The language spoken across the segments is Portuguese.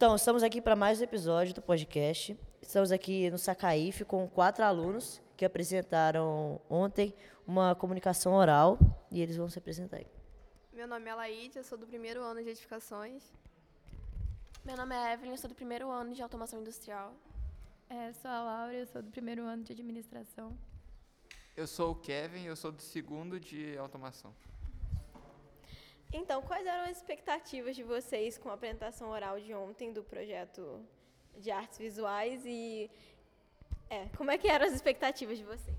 Então, estamos aqui para mais um episódio do podcast. Estamos aqui no Sacaífe com quatro alunos que apresentaram ontem uma comunicação oral e eles vão se apresentar aí. Meu nome é Laíde, eu sou do primeiro ano de edificações. Meu nome é Evelyn, eu sou do primeiro ano de automação industrial. É, sou a Laura, eu sou do primeiro ano de administração. Eu sou o Kevin, eu sou do segundo de automação. Então, quais eram as expectativas de vocês com a apresentação oral de ontem do projeto de artes visuais e é, como é que eram as expectativas de vocês?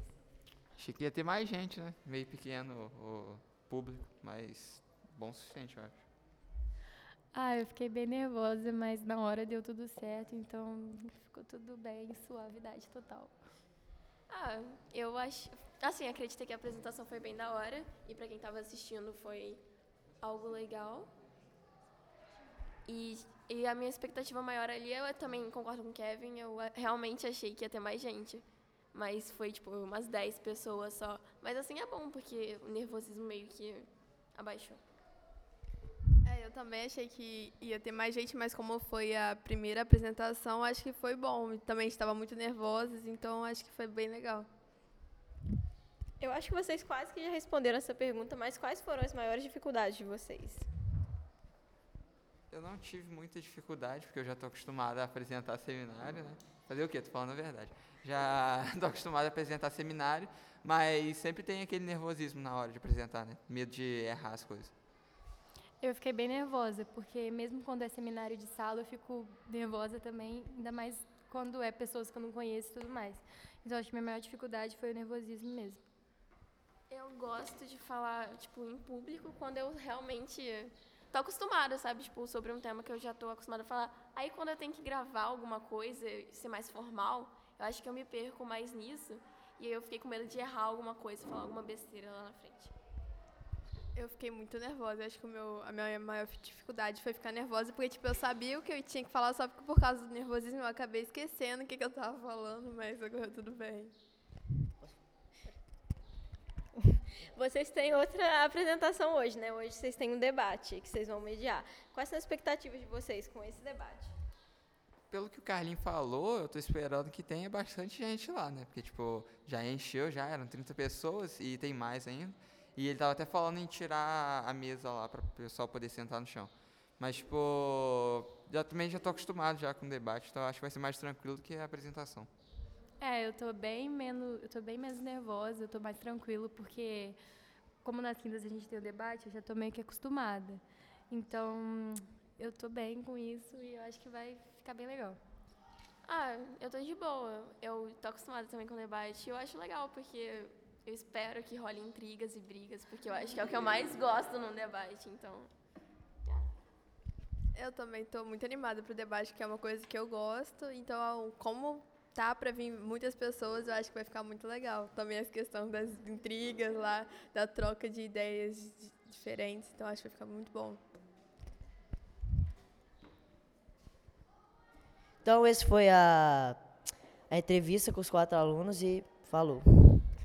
Achei que ia ter mais gente, né? Meio pequeno o público, mas bom o suficiente, eu acho. Ah, eu fiquei bem nervosa, mas na hora deu tudo certo, então ficou tudo bem, suavidade total. Ah, eu acho, assim, acreditei que a apresentação foi bem da hora e para quem estava assistindo foi algo legal. E, e a minha expectativa maior ali, eu também concordo com o Kevin, eu realmente achei que ia ter mais gente. Mas foi, tipo, umas 10 pessoas só. Mas assim é bom, porque o nervosismo meio que abaixou. É, eu também achei que ia ter mais gente, mas como foi a primeira apresentação, acho que foi bom. Também estava muito nervosos, então acho que foi bem legal. Eu acho que vocês quase que já responderam essa pergunta, mas quais foram as maiores dificuldades de vocês? Eu não tive muita dificuldade, porque eu já estou acostumado a apresentar seminário, né? Fazer o quê? Estou falando a verdade. Já estou acostumado a apresentar seminário, mas sempre tem aquele nervosismo na hora de apresentar, né? Medo de errar as coisas. Eu fiquei bem nervosa, porque mesmo quando é seminário de sala, eu fico nervosa também, ainda mais quando é pessoas que eu não conheço e tudo mais. Então, acho que minha maior dificuldade foi o nervosismo mesmo. Eu gosto de falar, tipo, em público quando eu realmente tô acostumada, sabe? Tipo, sobre um tema que eu já tô acostumada a falar. Aí quando eu tenho que gravar alguma coisa, ser mais formal, eu acho que eu me perco mais nisso. E aí eu fiquei com medo de errar alguma coisa, falar alguma besteira lá na frente. Eu fiquei muito nervosa. Acho que meu, a minha maior dificuldade foi ficar nervosa, porque tipo, eu sabia o que eu tinha que falar, só que por causa do nervosismo eu acabei esquecendo o que, que eu estava falando, mas agora tudo bem. Vocês têm outra apresentação hoje, né? Hoje vocês têm um debate que vocês vão mediar. Quais são as expectativas de vocês com esse debate? Pelo que o Carlinho falou, eu estou esperando que tenha bastante gente lá, né? Porque, tipo, já encheu, já eram 30 pessoas e tem mais ainda. E ele estava até falando em tirar a mesa lá para o pessoal poder sentar no chão. Mas, tipo, já, também já estou acostumado já com o debate, então acho que vai ser mais tranquilo do que a apresentação. É, eu tô bem menos, eu tô bem menos nervosa, eu tô mais tranquilo porque como nas quintas a gente tem o debate, eu já tô meio que acostumada. Então, eu tô bem com isso e eu acho que vai ficar bem legal. Ah, eu tô de boa. Eu tô acostumada também com o debate. Eu acho legal porque eu espero que role intrigas e brigas, porque eu acho que é o que eu mais gosto num debate, então. Eu também estou muito animada para o debate, que é uma coisa que eu gosto. Então, como tá para vir muitas pessoas, eu acho que vai ficar muito legal. Também essa questão das intrigas lá, da troca de ideias diferentes, então acho que vai ficar muito bom. Então, esse foi a, a entrevista com os quatro alunos e falou.